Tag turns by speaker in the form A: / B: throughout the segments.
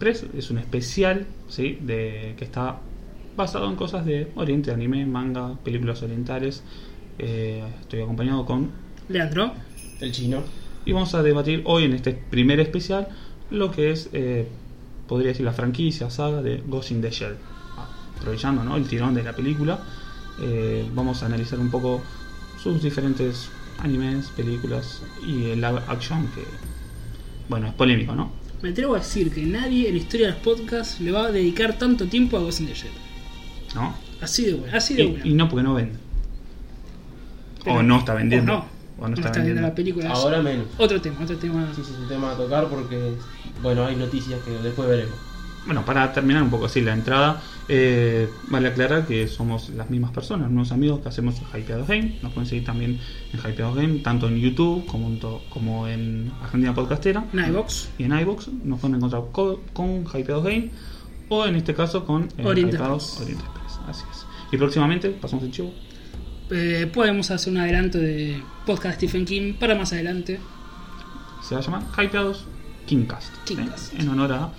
A: Express. Es un especial ¿sí? de, que está basado en cosas de Oriente, anime, manga, películas orientales. Eh, estoy acompañado con
B: Leandro.
C: El chino.
A: y vamos a debatir hoy en este primer especial lo que es, eh, podría decir, la franquicia, saga de Ghost in the Shell. Aprovechando ¿no? el tirón de la película, eh, vamos a analizar un poco sus diferentes animes, películas y el live action que, bueno, es polémico, ¿no?
B: Me atrevo a decir que nadie en la historia de los podcasts le va a dedicar tanto tiempo a Ghost in the Shell.
A: ¿No?
B: Así de bueno, así de
A: Y,
B: bueno.
A: y no porque no vende.
B: Pero-
A: o no está vendiendo.
B: O no,
A: O no
B: no
A: está, vendiendo.
B: la película.
C: Ahora menos.
B: Otro tema, otro tema.
C: Sí, sí, es un tema a tocar porque, bueno, hay noticias que después veremos.
A: Bueno, para terminar un poco así la entrada, eh, vale aclarar que somos las mismas personas, unos amigos que hacemos Hypeados Game. Nos pueden seguir también en Hypeados Game, tanto en YouTube como en, como en Argentina Podcastera.
B: En iVoox.
A: Y en iVoox nos pueden encontrar co- con Hypeados Game o en este caso con eh,
B: Oriente Express.
A: Express. Así es. Y próximamente, pasamos el chivo,
B: Eh, podemos hacer un adelanto de podcast de Stephen King para más adelante.
A: se va a llamar Hypeados Kingcast.
B: Kingcast.
A: En honor a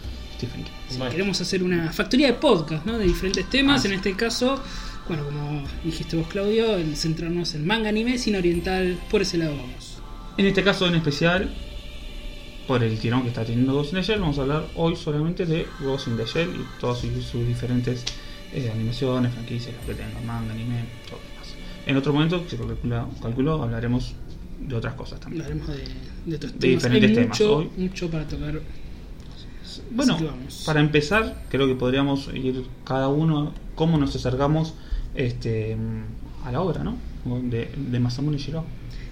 A: Stephen King.
C: Bueno.
B: queremos hacer una factoría de podcast, ¿no? De diferentes temas.
A: Ah,
B: en este caso, bueno, como dijiste vos, Claudio, en centrarnos en manga, anime, cine oriental. Por ese lado vamos.
A: En este caso en especial, por el tirón que está teniendo Ghost in the Shell, vamos a hablar hoy solamente de Ghost in the Shell y todas sus, sus diferentes eh, animaciones, franquicias, lo que tengan, manga, anime, todo lo demás. En otro momento, si lo calcula, calculo, hablaremos de otras cosas también.
B: Hablaremos de, de otros
A: De
B: temas.
A: diferentes
B: Hay
A: temas
B: mucho,
A: hoy.
B: mucho para tocar.
A: Bueno, para empezar, creo que podríamos ir cada uno cómo nos acercamos este, a la obra, ¿no? De, de Masamune Shiro.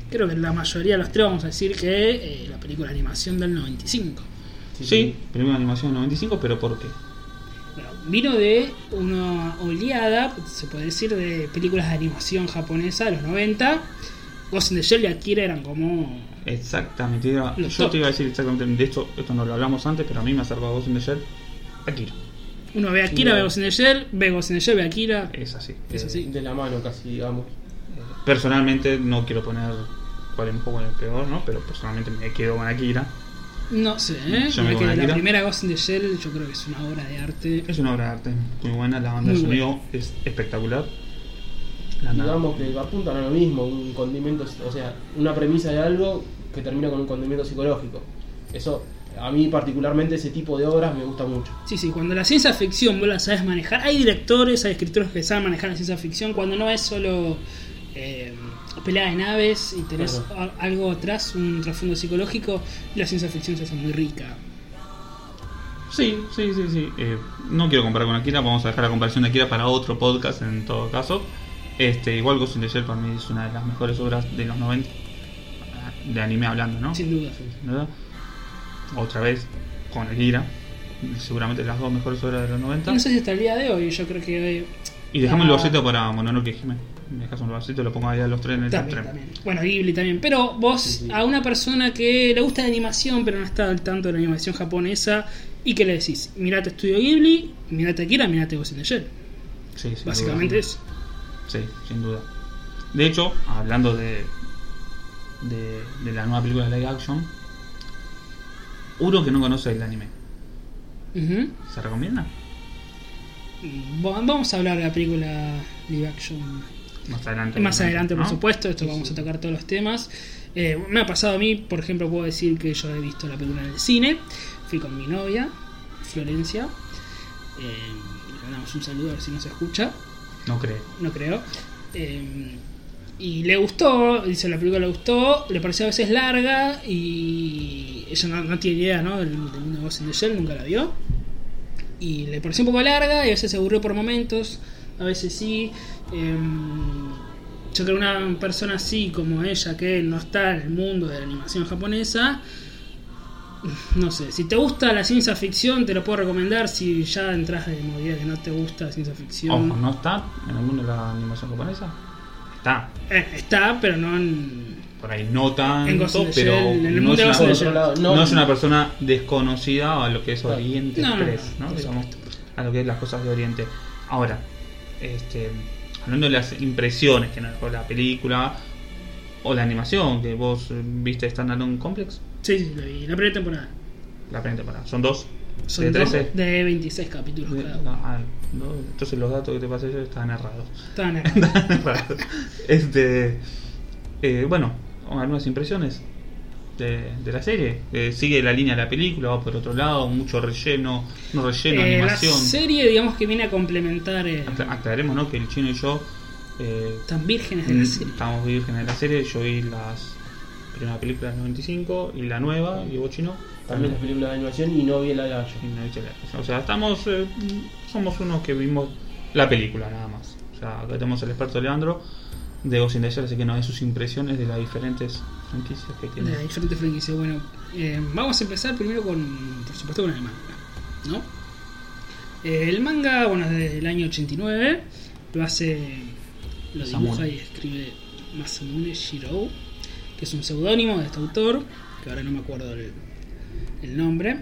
B: Creo que la mayoría de los tres vamos a decir que eh, la película de animación del 95.
A: Sí, primera animación 95, pero ¿por qué?
B: Bueno, vino de una oleada, se puede decir, de películas de animación japonesa de los 90. Ghost in the Shell y Akira eran como.
A: Exactamente, era- yo
B: top.
A: te iba a decir exactamente, de hecho, esto no lo hablamos antes, pero a mí me acercó a Ghost in the Shell, Akira.
B: Uno ve Akira, ve Ghost in the Shell, ve Ghost in the Shell, ve Akira.
A: Es así.
B: Es así.
C: De la mano casi, digamos.
A: Personalmente no quiero poner cuál es mejor o el peor, ¿no? Pero personalmente me quedo con Akira.
B: No sé, ¿eh?
A: Yo me
B: que la primera Ghost in the Shell yo creo que es una obra de arte.
A: Es una obra de arte muy buena, la banda de sonido es espectacular.
C: Digamos que apuntan a lo mismo, un condimento, o sea, una premisa de algo que termina con un condimento psicológico. Eso, a mí particularmente ese tipo de obras me gusta mucho.
B: Sí, sí, cuando la ciencia ficción vos la sabes manejar, hay directores, hay escritores que saben manejar la ciencia ficción, cuando no es solo eh, pelea de naves y tenés
C: Claro.
B: algo atrás, un trasfondo psicológico, la ciencia ficción se hace muy rica.
A: Sí, sí, sí, sí. Eh, no quiero comparar con Akira, vamos a dejar la comparación de Akira para otro podcast en todo caso. Este, igual Ghost in the Shell para mí es una de las mejores obras de los 90 de anime hablando, ¿no?
B: Sin duda.
A: ¿verdad? Otra vez con Akira, seguramente las dos mejores obras de los 90.
B: No sé si hasta el día de hoy, yo creo que...
A: Y dejamos el
B: Ah.
A: boceto para Mononoke Hime. Me dejas un vasito, lo pongo ahí a los tres en el
B: También, también. Bueno, Ghibli también. Pero vos,
C: Sí, sí.
B: a una persona que le gusta la animación, pero no está al tanto de la animación japonesa, ¿y qué le decís? Mirate Estudio Ghibli, mirate Akira, mirate Ghost in the Shell.
A: Sí,
B: Básicamente
A: duda. Sí, sin duda. De hecho, hablando de, de, de la nueva película de live action, uno que no conoce el anime. ¿se recomienda?
B: Va- Vamos a hablar de la película live action
A: Más adelante.
B: más adelante, por supuesto. Esto vamos a tocar todos los temas. Eh, me ha pasado a mí, por ejemplo, puedo decir que yo he visto la película en el cine. Fui con mi novia, Florencia. Eh, le mandamos un saludo a ver si nos escucha.
A: No creo.
B: no creo. Eh, y le gustó, dice la película le gustó, le pareció a veces larga y ella no, no tiene idea ¿no? del, mundo de in the Shell, nunca la vio. Y le pareció un poco larga y a veces se aburrió por momentos, a veces sí. Eh, yo creo que una persona así como ella, que no está en el mundo de la animación japonesa, no sé, si te gusta la ciencia ficción te lo puedo recomendar, si ya entras de movida que no te gusta la ciencia ficción.
A: Ojo, ¿no está en el mundo de la animación japonesa? Está.
B: Eh, está, pero no en.
A: Por ahí no tanto,
B: En
A: pero
B: Shell, en el
A: no,
B: mundo
A: es una,
C: lado,
A: no
C: no,
A: es persona desconocida a lo que es. Oriente Express,
B: no,
A: a lo que es las cosas de Oriente. Ahora, este, hablando de las impresiones que nos dejó la película, O la animación, que vos eh, viste Standalone Complex,
B: Sí, sí, la vi. La primera temporada.
A: la primera temporada. Son dos.
B: Son
A: de
B: dos
A: 13.
B: de 26 capítulos
A: De-
B: cada
A: no,
B: uno.
A: ah, no, entonces los datos que te pasé yo estaban errados.
B: Estaban
A: errados. este, eh, bueno, algunas impresiones de, de la serie. Eh, sigue la línea de la película, va por otro lado, mucho relleno, no relleno,
B: Eh, la
A: animación.
B: serie, digamos que viene a complementar. eh,
A: Acla- aclaremos ¿no? que el chino y yo eh,
B: tan vírgenes de la serie.
A: estamos vírgenes de la serie. Yo vi las primeras películas del 95 y la nueva, y vos chino.
C: También las películas de animación y no vi el live action.
A: no la- O sea, estamos. eh, somos unos que vimos la película nada más. O sea, acá tenemos el experto Leandro de Ghost in the Shell, así que nos dé sus impresiones de las diferentes franquicias que tiene.
B: de las diferentes franquicias. Bueno, eh, vamos a empezar primero con, por supuesto, con el manga, ¿no? Eh, el manga, bueno, es del año 89, lo hace, lo dibuja
A: Masamune.
B: y escribe Masamune Shirou, que es un seudónimo de este autor, que ahora no me acuerdo el, el nombre.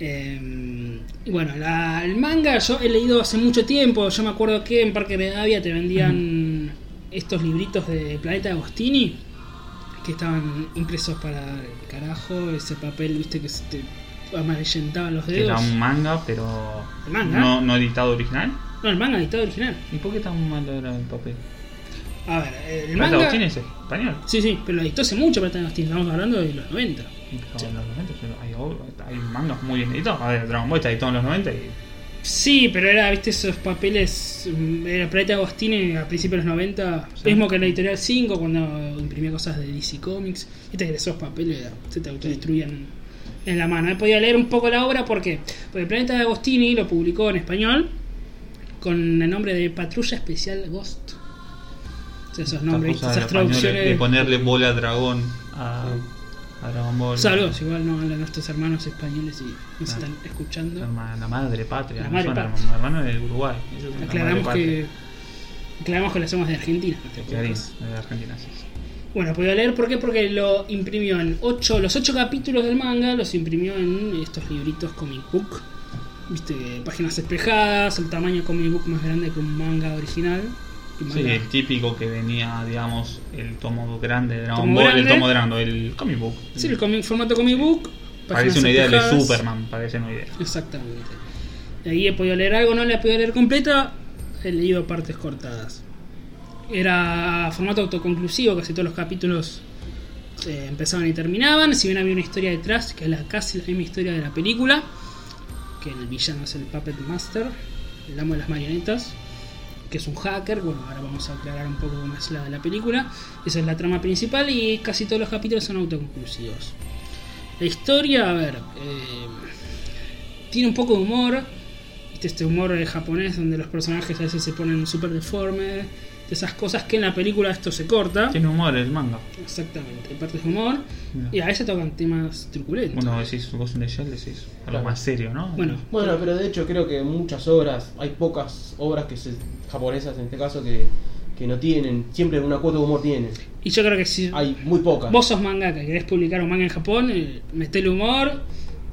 B: Eh, y bueno, la- el manga yo he leído hace mucho tiempo. Yo me acuerdo que en Parque Medavia te vendían estos libritos de Planeta Agostini que estaban impresos para el carajo. Ese papel, viste, que se te amarillentaban los
A: Que era
B: dedos.
A: un manga, pero.
B: ¿El manga?
A: No, no editado original.
B: No, el manga editado original.
A: ¿Y por qué tan malo era el papel?
B: A ver, el
A: ¿Plata
B: manga.
A: Agustín es español?
B: Sí, sí, pero lo editó hace mucho Planeta Agostini. Estamos hablando de los 90.
A: Pero en los 90 hay, hay mangas muy bien editados. A ver, Dragon Ball está editado en los 90 y.
B: Sí, pero era, viste, esos papeles. mm, Era Planeta Agostini a principios de los 90.
A: Sí.
B: Mismo que en la editorial 5, cuando imprimía cosas de DC Comics. Viste que esos papeles se te autodestruían en la mano. He podido leer un poco la obra porque, porque Planeta de Agostini lo publicó en español con el nombre de Patrulla Especial Ghost. Esos nombres, esas traducciones.
A: De ponerle bola a dragón a, a Dragon Ball.
B: Saludos, igual no a nuestros hermanos españoles y nos
A: Claro.
B: están escuchando.
A: La, la madre patria.
B: La madre patria.
A: De Uruguay. la
B: Aclaramos que, aclaramos que lo hacemos de Argentina. este.
A: Clarín,
B: podcast.
A: de Argentina, sí.
B: Bueno, podía leer por qué, porque lo imprimió en ocho, los ocho capítulos del manga, los imprimió en estos libritos comic book. Viste, páginas espejadas, el tamaño comic book más grande que un manga original.
A: Sí, el típico que venía, digamos, el tomo grande de Dragon
B: Tomo
A: Ball, el
B: grande.
A: tomo grande, el comic book.
B: Sí, el comic- formato comic book.
A: Parece una idea de. Superman, parece una idea.
B: Exactamente. De ahí he podido leer algo, no la he podido leer completa, he leído partes cortadas. Era formato autoconclusivo, casi todos los capítulos eh, empezaban y terminaban. Si bien había una historia detrás, que es la, casi la misma historia de la película, que el villano es el Puppet Master, el amo de las marionetas, que es un hacker. Bueno, ahora vamos a aclarar un poco es la la película. Esa es la trama principal y casi todos los capítulos son autoconclusivos. La historia, a ver, eh, tiene un poco de humor. Este humor eh, japonés donde los personajes a veces se ponen súper deformes. De esas cosas que en la película esto se corta.
A: Tiene humor el manga.
B: Exactamente, hay partes de humor.
A: Mira.
B: Y a veces tocan temas truculentos.
A: Bueno, decís Ghost in the Shell, decís algo
C: Claro.
A: más serio, ¿no?
B: Bueno,
C: Bueno, pero de hecho creo que muchas obras, hay pocas obras que se, japonesas en este caso que, que no tienen, siempre una cuota de humor tienen.
B: y yo creo que si
C: Hay muy pocas.
B: vos sos mangaka y querés publicar un manga en Japón, eh, metele humor,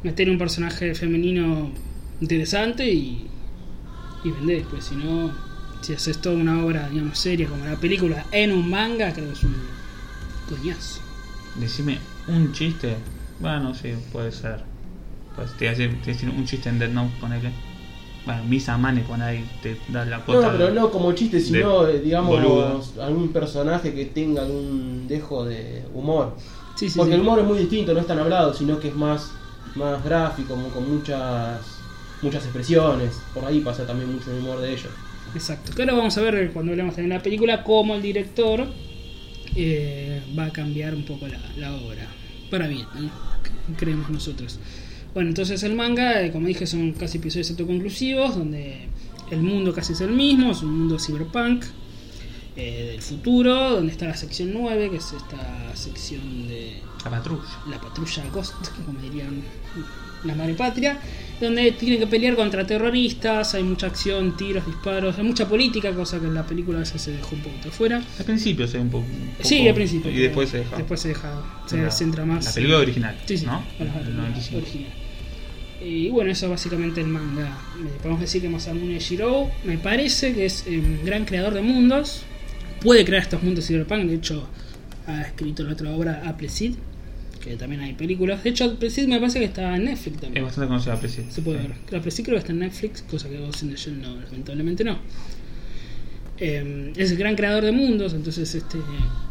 B: metele un personaje femenino interesante y, y vendés. Pues si no, si haces toda una obra, digamos, seria como la película en un manga, creo que es un coñazo.
A: Decime un chiste. Bueno, sí, puede ser. Pues te iba a decir, un chiste en Dead Note, ponele. Bueno, Misa Mane pone ahí, te da la
C: No,
A: cuota.
C: pero no como chiste, sino,
A: de
C: eh, digamos, algún personaje que tenga algún dejo de humor.
B: Sí, sí,
C: Porque
B: sí.
C: el humor es muy distinto, no es tan hablado, sino que es más, más gráfico, con muchas muchas expresiones. Por ahí pasa también mucho el humor de ellos.
B: Exacto. Que ahora vamos a ver cuando hablemos también de la película cómo el director eh, va a cambiar un poco la, la obra. Para bien, ¿no? creemos nosotros. Bueno, entonces el manga, eh, como dije, son casi episodios autoconclusivos, donde el mundo casi es el mismo, es un mundo cyberpunk eh, del futuro, donde está la sección 9, que es esta sección de
A: La patrulla.
B: la patrulla Ghost, como dirían la madre patria, donde tienen que pelear contra terroristas, hay mucha acción, tiros, disparos, hay mucha política, cosa que en la película a veces se dejó un poco de fuera.
A: Al principio se ve un poco. un poco-
B: Sí, al principio.
A: Y después se deja.
B: Después se deja, se
A: La-
B: centra más.
A: La película original,
B: Sí, sí,
A: ¿no?
B: la- la-
A: El
B: la
A: 95.
B: original. Y bueno, eso es básicamente el manga. Eh, Podemos decir que Masamune Shirou me parece que es eh, un gran creador de mundos. Puede crear estos mundos cyberpunk, de hecho, ha escrito la otra obra Appleseed, que también hay películas. De hecho, Appleseed me parece que está en Netflix
A: Es
B: también.
A: bastante conocida Presi.
B: Se puede
A: Sí.
B: ver. Appleseed creo que está en Netflix, cosa que Ghost in the Shell no, lamentablemente no. Eh, es el gran creador de mundos, entonces este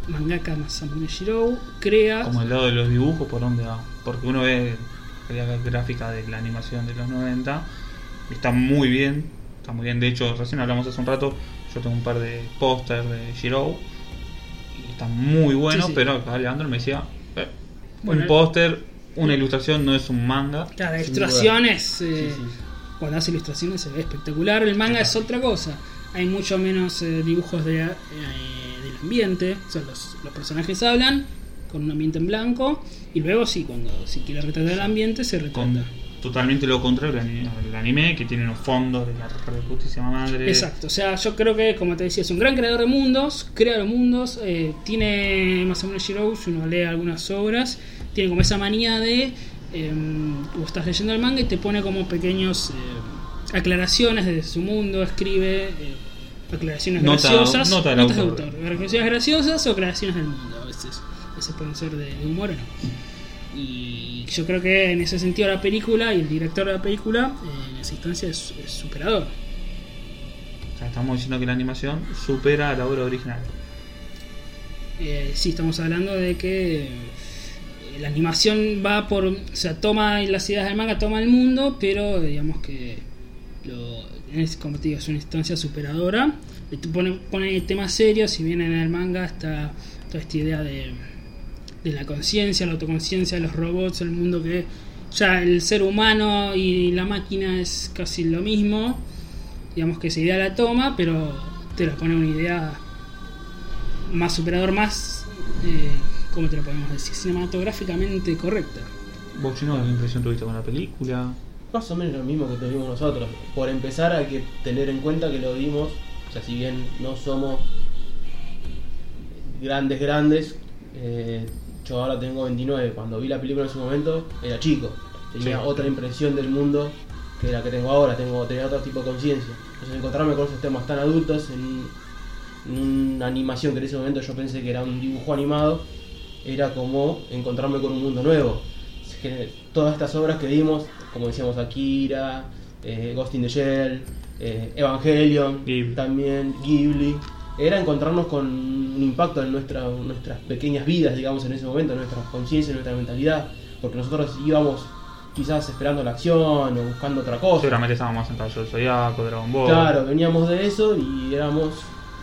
B: mangaka Masamune Shirou crea
A: Como el lado de los dibujos, por dónde va. Porque uno ve la gráfica de la animación de los 90 y está muy bien. Está muy bien. De hecho, recién hablamos hace un rato. Yo tengo un par de pósters de Shiro y está muy bueno.
B: Sí, sí.
A: Pero acá Leandro me decía:
B: Bueno,
A: un póster, una ilustración no es un manga.
B: Claro, ilustraciones, eh,
C: Sí, sí.
B: cuando hace ilustraciones se ve espectacular. El manga es otra cosa. Hay mucho menos eh, dibujos de, eh, del ambiente. O sea, los, los personajes hablan con un ambiente en blanco. Y luego sí, cuando si quiere retratar el ambiente, se
A: Con
B: retrata.
A: Totalmente lo contrario al ani- al anime, que tiene unos fondos de la reputísima madre.
B: Exacto, o sea, yo creo que, como te decía, es un gran creador de mundos, crea los mundos, eh, tiene Masamune Shirou, si uno lee algunas obras, tiene como esa manía de, eh, vos estás leyendo el manga y te pone como pequeños eh, aclaraciones de su mundo, escribe eh, aclaraciones
A: Nota-
B: graciosas,
A: nota
B: notas de
A: autor.
B: aclaraciones graciosas o aclaraciones del mundo, a veces, a veces pueden ser de, de humor o no. Y yo creo que en ese sentido la película y el director de la película, eh, en esa instancia, es, es superador.
A: O sea, estamos diciendo que la animación supera a la obra original.
B: Eh, sí, estamos hablando de que eh, la animación va por. O sea, toma las ideas del manga, toma el mundo, pero digamos que. Lo, es, como te digo, es una instancia superadora. Le pone, pone temas serios, si bien en el manga está toda esta idea de, de la conciencia, la autoconciencia de los robots, el mundo que. Ya el ser humano y la máquina es casi lo mismo. Digamos que esa idea la toma, pero te la pone una idea más superador, más, eh, ¿cómo te lo podemos decir? Cinematográficamente correcta.
A: ¿Vos, Chino, qué impresión tuviste con la película?
C: Más o menos lo mismo que tuvimos nosotros. Por empezar hay que tener en cuenta que lo vimos, o sea, si bien no somos grandes, grandes, eh, yo ahora tengo 29, cuando vi la película en su momento era chico, tenía
A: Sí.
C: otra impresión del mundo que la que tengo ahora, tengo, tenía otro tipo de conciencia. Entonces encontrarme con esos temas tan adultos en, en una animación que en ese momento yo pensé que era un dibujo animado, era como encontrarme con un mundo nuevo. Todas estas obras que vimos, como decíamos Akira, eh, Ghost in the Shell, eh, Evangelion,
A: Ghibli.
C: también Ghibli, era encontrarnos con un impacto en nuestra, nuestras pequeñas vidas, digamos, en ese momento, en nuestra conciencia, en nuestra mentalidad, porque nosotros íbamos quizás esperando la acción o buscando otra cosa.
A: Seguramente estábamos en Caballo del Zodiaco, Dragon Ball.
C: Claro, veníamos de eso y éramos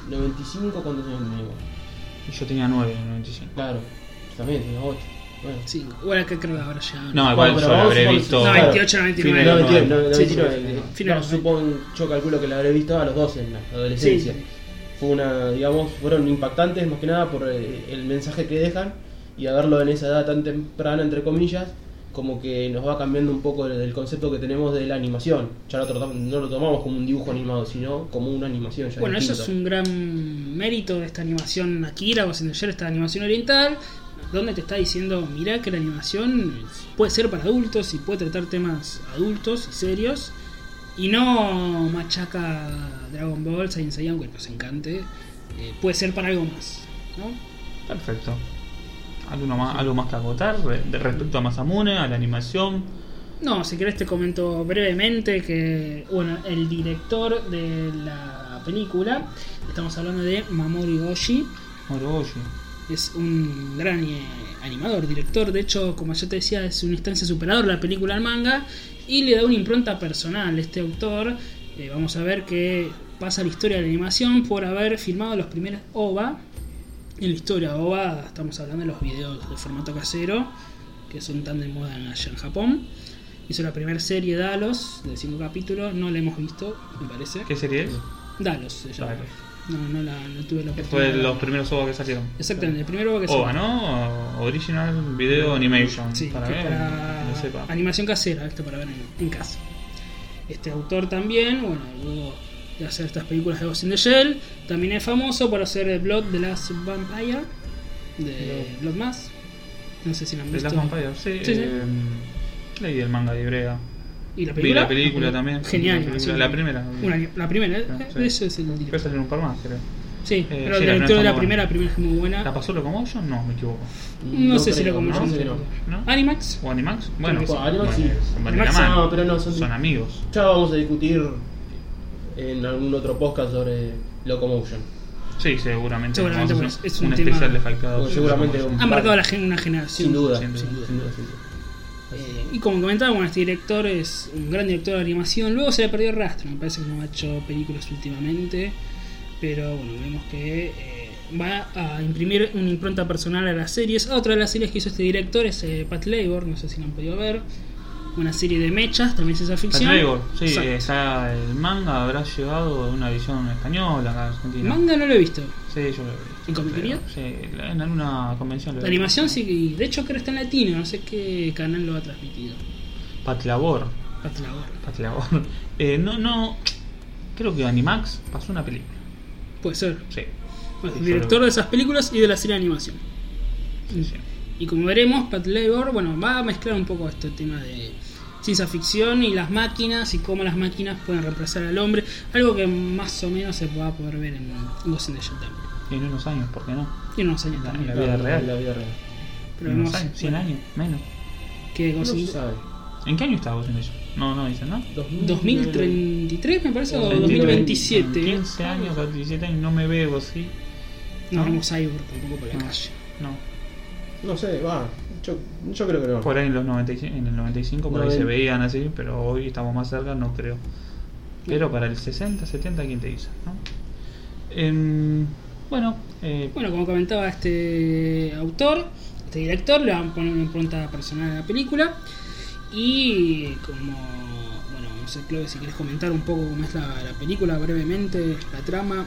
C: 95 cuando años teníamos.
A: Y yo tenía 9 en el 95.
C: Claro, también tenía 8. Bueno.
B: Sí, igual que creo que ahora ya.
A: No, igual
C: Bueno, pero
A: yo la
C: vamos
A: habré visto.
B: No,
C: claro.
B: 28, 99.
A: Fines
C: No,
A: de
C: mentira,
A: los
C: no,
A: 90.
C: no,
B: Sí,
C: no, supongo, yo calculo que la habré visto a los 12 en la adolescencia. Fue una, digamos, fueron impactantes más que nada por eh, el mensaje que dejan y a verlo en esa edad tan temprana, entre comillas, como que nos va cambiando un poco el, concepto que tenemos de la animación. Ya lo tratamos- no lo tomamos como un dibujo animado, sino como una animación. Ya
B: Bueno, eso es un gran mérito de esta animación Akira o sin ayer esta animación oriental, donde te está diciendo, mira que la animación puede ser para adultos y puede tratar temas adultos y serios, y no machaca Dragon Ball, Saiyan Saiyan, aunque nos encante, eh, puede ser para algo más, ¿no?
A: Perfecto. ¿Algo más, algo más que agotar de respecto a Masamune, a la animación?
B: No, si querés te comento brevemente que, bueno, el director de la película, estamos hablando de Mamoru Oshii,
A: Moroshi.
B: es un gran eh, animador, director. De hecho, como ya te decía, es una instancia superador la película al manga y le da una impronta personal. Este autor, eh, vamos a ver que pasa la historia de la animación por haber filmado los primeros OVA. En la historia OVA estamos hablando de los videos de formato casero que son tan de moda allá en Japón. Hizo la primera serie Dalos de cinco capítulos, no la hemos visto, me parece.
A: ¿Qué serie es?
B: Dalos se llama.
A: Dalos.
B: No, no, la, no tuve la oportunidad.
A: fue
B: de
A: los primeros OVA que salieron.
B: Exactamente, el primero OVA que
A: OVA,
B: salió.
A: ¿no? Original Video Animation.
B: Sí,
A: para ver,
B: para
A: lo sepa.
B: animación casera, esto para ver en, en casa. Este autor también, bueno, luego de hacer estas películas de Ghost in the Shell, también es famoso por hacer el Blood the Last Vampire de Blood Mass. No sé si la han
A: The
B: visto.
A: Last Vampire, sí.
B: Sí, sí.
A: eh, leí el manga de Ibrea.
B: ¿Y la
A: Vi
B: película?
A: la película también.
B: Genial.
A: La, película- la primera.
B: Una- la primera,
A: Ah,
B: eh,
A: sí.
B: de eso es el director.
A: salieron un par más, creo.
B: Sí,
A: Eh,
B: pero
A: sí,
B: el
A: la
B: director de
A: está
B: la
A: muy
B: primera,
A: buena.
B: la primera es muy buena.
A: ¿La pasó Locomotion? No, me equivoco.
B: No, sé si
C: creo,
B: como
C: no, no.
A: ¿No?
B: Animax.
A: ¿O Animax? Bueno,
C: Bueno,
A: sí,
C: Animax
A: bueno,
C: sí.
A: de
B: Animax
C: no, pero no, son-
A: son amigos.
C: Ya vamos a discutir en algún otro podcast sobre Locomotion.
A: Sí, seguramente.
B: Seguramente, pues, es un
A: un
B: tema-
A: especial de.
C: Bueno, seguramente
A: Locomotion.
C: un-
B: Ha marcado la gen- una generación.
C: Sin duda,
A: sin duda,
C: sin duda, sin duda.
B: Eh, y como comentaba, bueno, este director es un gran director de animación. Luego se le perdió el rastro. Me parece que no ha hecho películas últimamente. Pero bueno, vemos que eh, va a imprimir una impronta personal a las series. Otra de las series que hizo este director es eh, Pat Labor. No sé si la han podido ver. Una serie de mechas, también ciencia
A: Pat
B: ficción.
A: Labor, sí, está el manga habrá llegado a una edición española acá en Argentina.
B: Manga no lo he visto.
A: Sí, yo lo vi. Sí, en alguna convención lo
B: La animación sí, y de hecho creo que está en latino. No sé qué canal lo ha transmitido.
A: Pat Labor.
B: Pat Labor.
A: Pat Labor. Eh, no, no. Creo que Animax pasó una película.
B: Puede ser.
A: Sí.
B: Bueno,
A: Sí,
B: director de esas películas y de la serie de animación.
A: Sí, sí.
B: Y como veremos, Pat Labor, bueno, va a mezclar un poco este tema de ciencia ficción y las máquinas y cómo las máquinas pueden reemplazar al hombre. Algo que más o menos se va a poder ver en Ghost in the Shell también.
A: En unos años, ¿por qué no?
B: Y en unos años
A: La-
B: también.
A: la vida real.
C: La vida real.
B: Pero
A: en unos años, 100
B: bueno,
A: años, menos.
C: No
B: Ghost in
C: sabe.
A: ¿En qué año está Ghost in the Shell? No, no dicen, ¿no?
B: 2033 me parece o
C: 2027.
B: 2027.
A: 15 años, 17 años, no me veo así.
B: No
A: ¿no?
B: vemos Cyborg tampoco por la
A: No.
B: calle.
A: No.
C: No sé, va. Yo, yo creo que no.
A: Por ahí en, los 95, en el 95 por ahí se veían así, pero hoy estamos más cerca, no creo. Pero para el 60, 70, ¿quién te dice? ¿no? Em, bueno, eh,
B: Bueno, como comentaba este autor, este director, le van a poner una impronta personal a la película. Y como, bueno, no sé, Chloe, si quieres comentar un poco cómo es la, la película brevemente, la trama.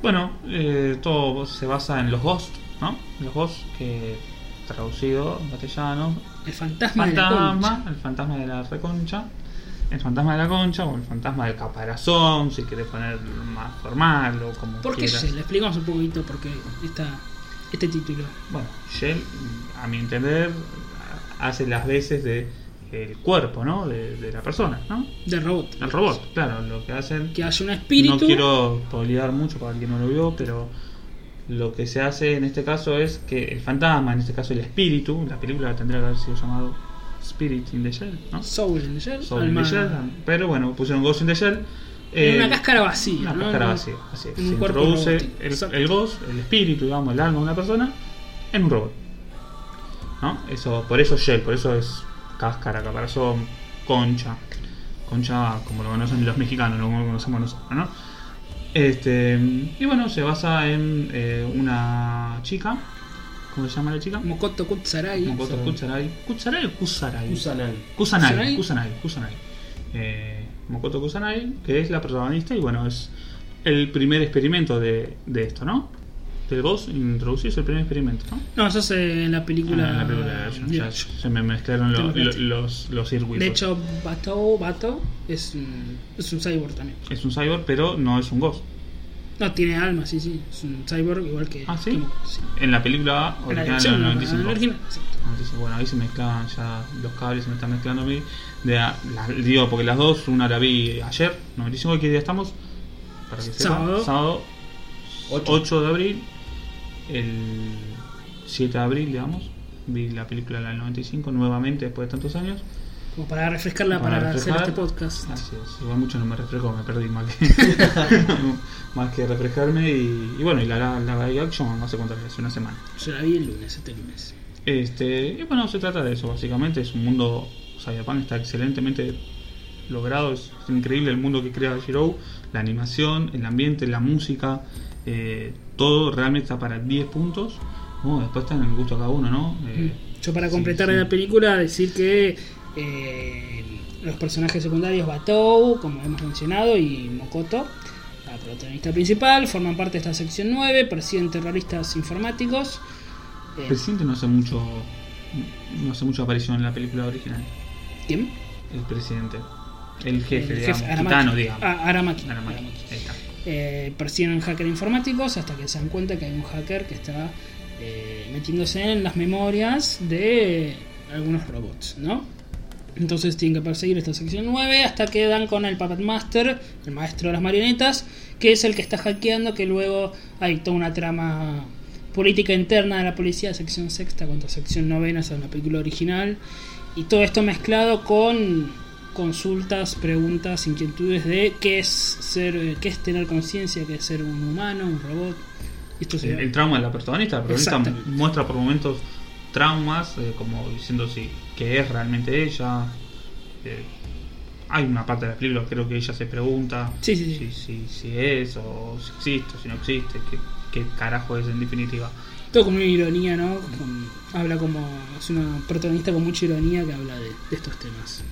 A: bueno eh, todo se basa en los Ghosts, ¿no? Los Ghosts que traducido en castellano,
B: El fantasma, de la
A: fantasma, el fantasma de la reconcha, el fantasma de la concha o el fantasma del caparazón, si quieres poner más formal o como
B: ¿Por qué. Shell? Le explicamos un poquito por qué esta, este título.
A: Bueno, Shell, a mi entender, hace las veces de el cuerpo, ¿no? De, de la persona, ¿no?
B: De robot.
A: El robot, claro, lo que hacen.
B: Que haya un espíritu.
A: No quiero spoilear mucho para quien no lo vio, pero lo que se hace en este caso es que el fantasma, en este caso el espíritu, la película tendría que haber sido llamado Spirit in the Shell, ¿no?
B: Soul in the Shell.
A: Soul in the Shell, pero bueno, pusieron Ghost in the Shell.
B: en
A: eh,
B: una cáscara vacía.
A: una
B: ¿no?
A: cáscara vacía, así es. Se introduce el, el ghost, el espíritu, digamos, el alma de una persona en un robot. ¿No? Eso, por eso Shell, por eso es cáscara, caparazón, concha. Concha como lo conocen los mexicanos, no como lo conocemos nosotros, ¿no? Este, y bueno, se basa en eh, una chica. ¿Cómo se llama la chica?
B: Mokoto Kutsarai.
A: Mokoto Kutsarai. ¿Kutsarai o Kusarai?
C: Kusanagi.
A: Kusanagi,
B: Kusanagi.
A: Eh, Mokoto Kusanagi, que es la protagonista y bueno, es el primer experimento de, de esto, ¿no? Introducir es el primer experimento, ¿no?
B: No, eso es en la película.
A: Ah, en la película ya se me mezclaron lo-
B: Tengo
A: lo- los, los circuitos.
B: De hecho, Bato, Bato es un, es un cyborg también.
A: es un cyborg, pero no es un Ghost.
B: No, tiene alma, sí, sí. Es un cyborg igual que.
A: Ah, ¿sí?
B: que Mokoto, sí.
A: En la película original
B: dirección,
A: del
B: no, en
A: 95.
B: la original, exacto.
A: 95, Bueno, ahí se mezclaban ya los cables, se me están mezclando a mí. De, la- digo, porque las dos, una la vi ayer, 95, ¿qué día estamos? Para que sepa,
B: Sábado.
A: sábado
C: Ocho.
A: 8 de abril, el 7 de abril, digamos, vi la película del 95 nuevamente después de tantos años.
B: Como para refrescarla para,
A: Para refrescar.
B: hacer este podcast.
A: Así es, igual mucho no me refresco, me perdí más que, más que refrescarme. Y, y bueno, y la, la, action hace cuánto que hace una semana.
B: Yo la vi el lunes, este lunes.
A: Este, y bueno, se trata de eso, básicamente. Es un mundo. Cyberpunk está excelentemente logrado. Es increíble el mundo que crea Shiro. La animación, el ambiente, la música. Eh, todo realmente está para 10 puntos. Bueno, después está en el gusto de cada uno, ¿no? Eh,
B: Yo para completar
A: sí.
B: la película decir que eh, los personajes secundarios Batou, como hemos mencionado, y Mokoto, la protagonista principal, forman parte de esta sección 9, persiguen terroristas informáticos.
A: El presidente no hace mucho. No hace mucha aparición en la película original.
B: ¿Quién?
A: El presidente. El jefe,
B: El
A: digamos.
B: Aramaki.
A: Titano, digamos.
B: Ah, Aramaki.
A: Aramaki,
B: Aramaki.
A: ahí está.
B: Eh, persiguen hackers informáticos hasta que se dan cuenta que hay un hacker que está eh, metiéndose en las memorias de algunos robots, ¿no? Entonces tienen que perseguir esta sección 9 hasta que dan con el Puppet Master, el maestro de las marionetas, que es el que está hackeando, que luego hay toda una trama política interna de la policía sección sexta contra sección novena, esa es la película original. Y todo esto mezclado con consultas, preguntas, inquietudes de qué es ser, eh, qué es tener conciencia, qué es ser un humano, un robot. Esto
A: El, el trauma de la protagonista, la protagonista muestra por momentos traumas, eh, como diciendo si que es realmente ella. Eh, hay una parte de la película, creo que ella se pregunta
B: Sí, sí, sí.
A: Si, si, si es o si existe o si no existe, qué, qué carajo es en definitiva.
B: Todo con una ironía, ¿no? Con- habla como. Es una protagonista con mucha ironía que habla de, de estos temas.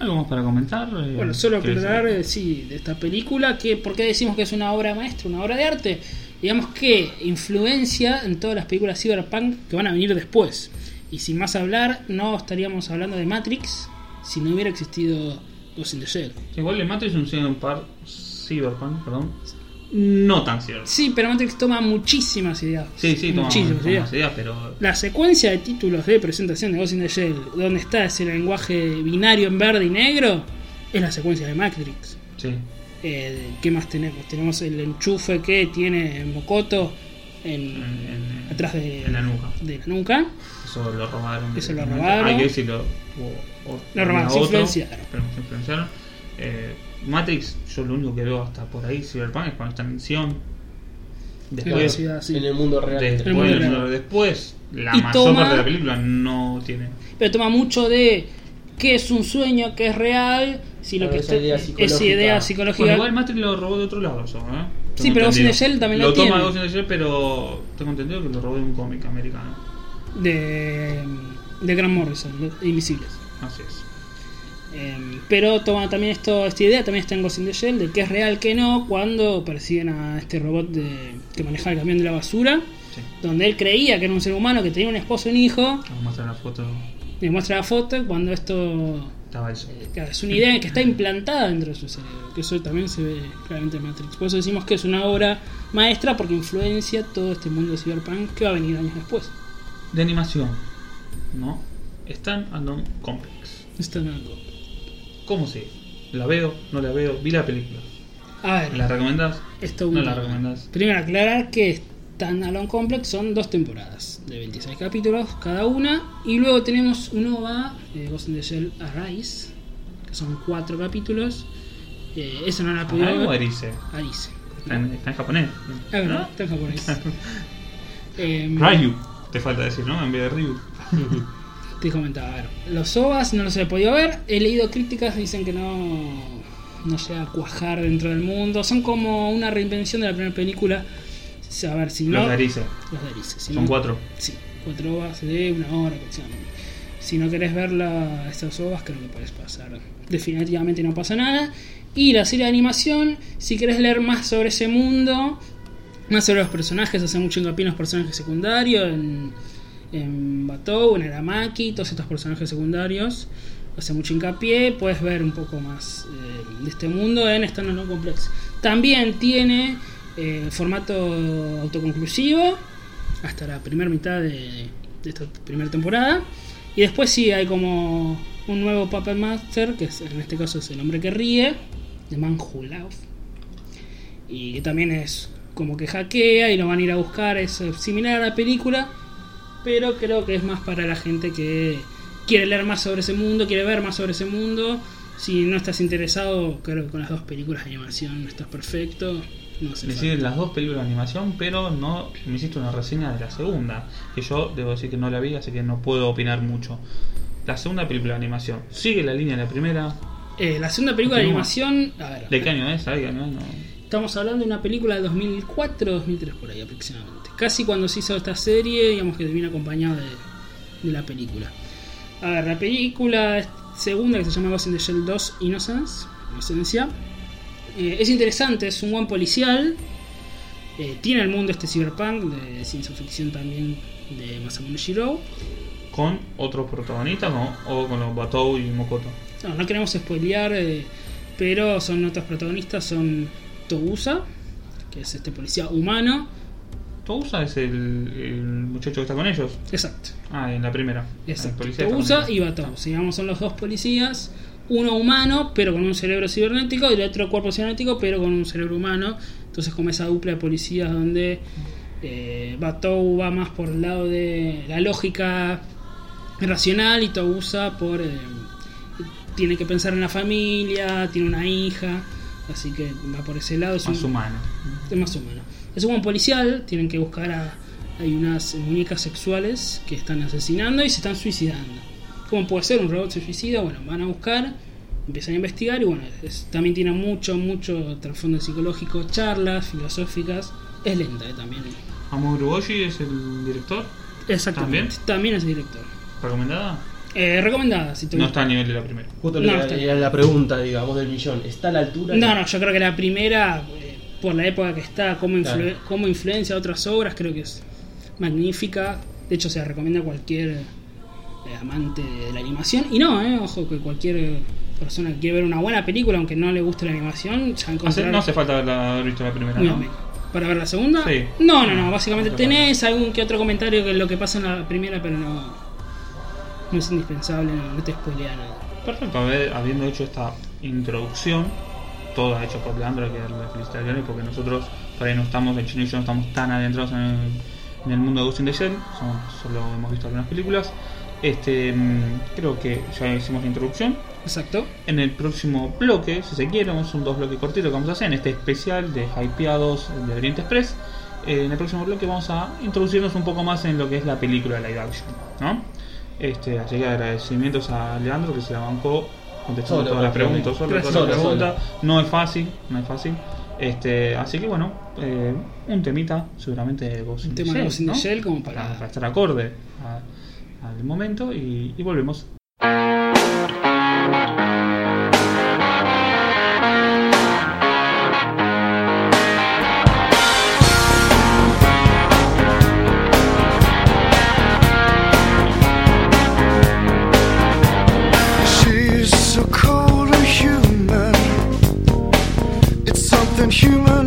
A: ¿Algo más para comentar? Eh,
B: Bueno, solo
A: ¿querés-
B: aclarar, eh, sí, de esta película, que ¿por qué decimos que es una obra maestra, una obra de arte? Digamos que influencia en todas las películas cyberpunk que van a venir después. Y sin más hablar, no estaríamos hablando de Matrix si no hubiera existido Ghost in the Shell.
A: Igual el Matrix es un par Cyberpunk, perdón. No tan cierto.
B: Sí, pero Matrix toma muchísimas ideas.
A: Sí, sí, toma,
B: muchísimas
A: toma
B: ideas.
A: ideas, pero
B: La secuencia de títulos de presentación de Ghost in the Shell, donde está ese lenguaje binario en verde y negro, es la secuencia de Matrix.
A: sí.
B: Eh, ¿Qué más tenemos? Tenemos el enchufe que tiene Mokoto en,
A: En- en-
B: atrás de,
A: en la nuca.
B: de la nuca.
A: Eso lo robaron.
B: Eso lo robaron.
A: Hay que decirlo. o- o-
B: Lo robaron, se influenciaron.
A: pero se influenciaron. Eh, Matrix, yo lo único que veo hasta por ahí, Cyberpunk, es cuando está en Después,
B: ciudad, sí.
C: En el mundo real.
B: El
A: después,
B: mundo real.
A: después, la
B: Y
A: mayor
B: toma-
A: parte de la película no tiene.
B: Pero toma mucho de qué es un sueño, qué es real, si lo que
C: esa
B: está-
C: idea
B: esa
C: psicológica.
B: idea psicológica.
A: Bueno, igual Matrix lo robó de otro lado, eso, ¿eh?
B: Sí, pero Ghost in the. Shell también
A: lo
B: lo
A: toma
B: tiene.
A: Ghost in the Shell, pero tengo entendido que lo robó de un cómic americano.
B: de, de Grant Morrison, de Invisibles.
A: Así es.
B: Eh, pero toma también esto, esta idea, también está en Ghost in the Shell, de que es real que no, cuando persiguen a este robot de, que maneja el camión de la basura,
A: Sí.
B: donde él creía que era un ser humano, que tenía un esposo y un hijo,
A: Vamos a mostrar la foto.
B: le muestra la foto, cuando esto
A: Estaba eso.
B: claro, es una idea que está implantada dentro de su cerebro, que eso también se ve claramente en Matrix. Por eso decimos que es una obra maestra porque influencia todo este mundo de cyberpunk que va a venir años después.
A: De animación, ¿no? Stand Alone Complex.
B: Esto no es algo.
A: ¿Cómo se? ¿La veo? ¿No la veo? Vi la película.
B: A ver,
A: ¿La recomendás?
B: Esto
A: No la recomendás.
B: Primero aclarar que Standalone Complex son dos temporadas de 26 capítulos cada una y luego tenemos un OVA, eh, Ghost in the Shell Arise, que son cuatro capítulos. Eh, eso no la pude
A: ¿Algo o
B: ver.
A: Erice?
B: Arise.
A: Está en, está en japonés.
B: Ah, verdad, está en japonés. Em,
A: Ryu. Te falta decir, ¿no? En vez de Ryu.
B: Te comentaba, a ver, los OVAs no los he podido ver, he leído críticas, dicen que no, no llega a cuajar dentro del mundo, son como una reinvención de la primera película. A ver si no.
A: Los de.
B: Los de si
A: Son
B: no-
A: cuatro.
B: Sí, cuatro ovas de una hora aproximadamente. Si no querés ver la- estas ovas, creo que puedes pasar. Definitivamente no pasa nada. Y la serie de animación, si querés leer más sobre ese mundo, más sobre los personajes, hace mucho hincapié en los personajes secundarios, en, en Batou, en Aramaki, todos estos personajes secundarios. Hace mucho hincapié, puedes ver un poco más eh, de este mundo en Standalone Complex. También tiene eh, formato autoconclusivo hasta la primera mitad de, de esta primera temporada. Y después sí hay como un nuevo Puppet Master, que es- en este caso es el hombre que ríe, de Man Who Laughs. Y que también es como que hackea y lo van a ir a buscar, es similar a la película, pero creo que es más para la gente que quiere leer más sobre ese mundo, quiere ver más sobre ese mundo. Si no estás interesado, creo que con las dos películas de animación estás perfecto. No falta.
A: siguen las dos películas de animación, pero no me hiciste una reseña de la segunda. Que yo debo decir que no la vi, así que no puedo opinar mucho. La segunda película de animación, ¿sigue la línea de la primera?
B: Eh, la segunda película de animación, a ver,
A: ¿De qué año es? ¿Sabes qué año es? No.
B: Estamos hablando de una película de 2004 2003 por ahí aproximadamente. Casi cuando se hizo esta serie, digamos que viene acompañada de, de la película. A ver, la película segunda que se llama Ghost in the Shell 2 Innocence, Inocencia, eh, es interesante, es un buen policial. eh, tiene el mundo este cyberpunk de ciencia ficción también de Masamune Shirou.
A: ¿Con otros protagonistas o, o con los Batou y Mokoto?
B: No, no queremos spoilear, eh, pero son otros protagonistas, son Togusa, que es este policía humano.
A: Tousa es el, el muchacho que está con ellos.
B: Exacto.
A: Ah, en la primera.
B: Exacto. Tousa y Batou. Digamos, son los dos policías. Uno humano, pero con un cerebro cibernético, y el otro cuerpo cibernético, pero con un cerebro humano. Entonces, como esa dupla de policías donde eh, Batou va más por el lado de la lógica racional y Tousa por. eh, tiene que pensar en la familia, tiene una hija, así que va por ese lado. Es
A: Más
B: un-
A: humano.
B: es más humano. Es un policial, tienen que buscar a. Hay unas muñecas sexuales que están asesinando y se están suicidando. ¿Cómo puede ser? ¿Un robot se suicida? Bueno, van a buscar, empiezan a investigar y bueno, es- también tiene mucho, mucho trasfondo psicológico, charlas filosóficas. Es lenta eh, también.
A: Amuro Goshi es el director.
B: Exactamente. ¿También? es director.
A: ¿Recomendada?
B: Eh, recomendada, si te
A: No
B: gusta.
A: está a nivel de la primera.
C: Justo
B: No, está bien.
C: era la pregunta, digamos, del millón. ¿Está a la altura?
B: No, no, yo creo que la primera, eh, por la época que está, cómo, influ-
C: Claro.
B: cómo influencia otras obras, creo que es magnífica. De hecho, se la recomienda a cualquier eh, amante de la animación. Y no, eh, ojo, que cualquier persona que quiere ver una buena película, aunque no le guste la animación, ya encontrará
A: no hace falta haber visto la primera,
B: muy
A: ¿no?
B: ¿Para ver la segunda?
A: Sí.
B: No, no, no. Básicamente
A: No
B: tenés algún que otro comentario que lo que pasa en la primera, pero no, no es indispensable, no, no te spoilea nada.
A: Perfecto, habiendo hecho esta introducción, toda hecha por Leandro, hay que darle felicitaciones porque nosotros ahí no estamos, el chino y yo no estamos tan adentrados en el, en el mundo de Ghost in the Shell, solo hemos visto algunas películas. Este, mm, creo que ya hicimos la introducción.
B: Exacto.
A: En el próximo bloque, si se quiere, vamos a un dos bloques cortitos que vamos a hacer en este especial de Hypeados de Oriente Express. Eh, en el próximo bloque vamos a introducirnos un poco más en lo que es la película de live action, ¿no? Este, así que agradecimientos a Leandro que se la bancó contestando
C: Solo,
A: todas las preguntas, solo
B: Gracias.
A: todas las
C: Solo,
A: preguntas. No es fácil, no es fácil. Este, así que bueno, eh, un temita seguramente de Ghost
B: Un tema de
A: Shell,
B: como para-
A: para estar acorde a- al momento y, y volvemos.
D: human.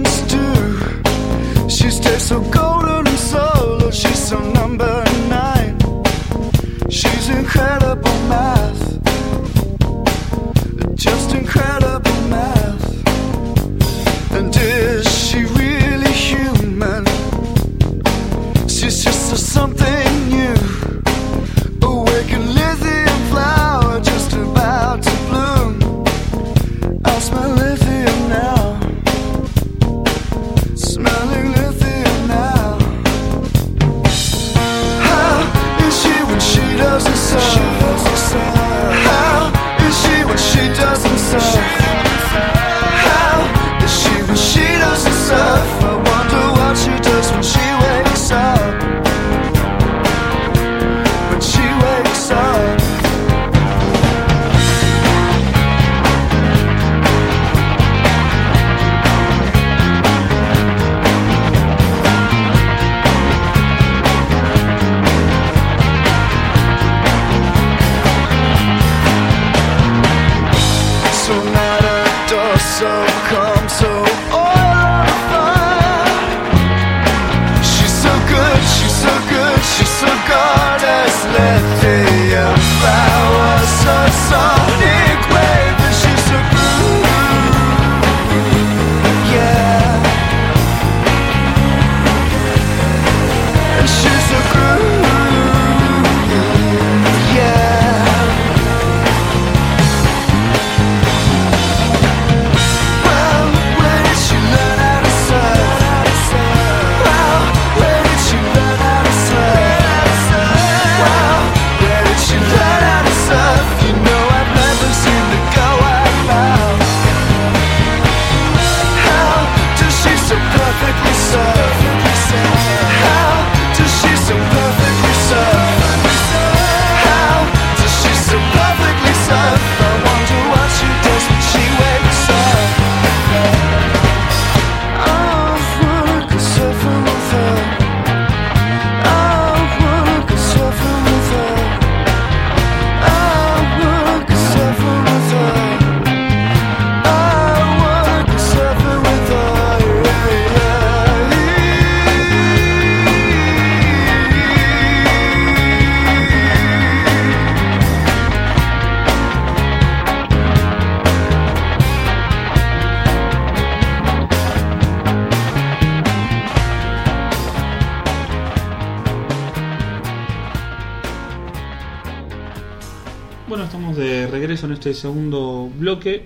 A: Este segundo bloque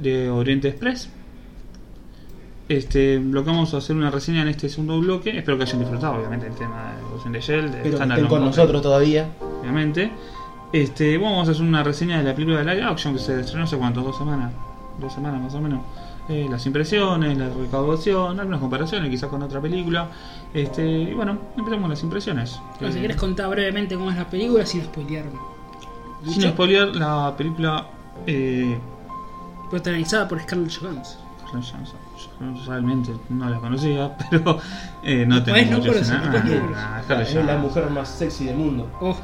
A: de Oriente Express. Este, lo que vamos a hacer una reseña en este segundo bloque. Espero que hayan disfrutado, obviamente, el tema de in the Shell, de
C: que
A: Standard
C: estén con nosotros todavía.
A: Obviamente. Este, vamos a hacer una reseña de la película de live action que se estrenó hace cuántos, dos semanas, dos semanas más o menos. Eh, las impresiones, la recaudación, algunas comparaciones quizás con otra película. Este, y bueno, empezamos con las impresiones.
B: Si
A: Eh,
B: quieres contar brevemente cómo es la película sin spoilear.
A: Sin spoiler, la película eh,
B: Protagonizada por Scarlett Johansson.
A: Yo realmente no la conocía, pero eh, no tengo
B: Podés no
A: mucho ah,
C: Es la
A: Johansson.
C: mujer más sexy del mundo.
B: Oh,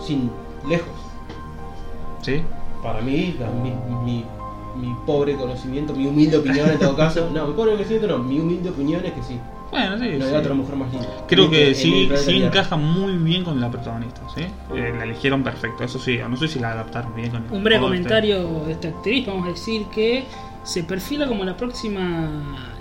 C: Sin lejos.
A: ¿Sí?
C: Para mí, la- mi, mi, mi pobre conocimiento, mi humilde opinión en todo caso. No, mi pobre conocimiento no, mi humilde opinión es que sí.
A: Bueno, sí.
C: No
A: sí.
C: hay otra mujer más linda.
A: Creo que
C: En
A: sí, sí encaja muy bien con la protagonista, ¿sí? Eh, la eligieron perfecto, eso sí, no sé si la adaptaron bien con el
B: un breve
A: corte.
B: comentario de esta actriz. Vamos a decir que se perfila como la próxima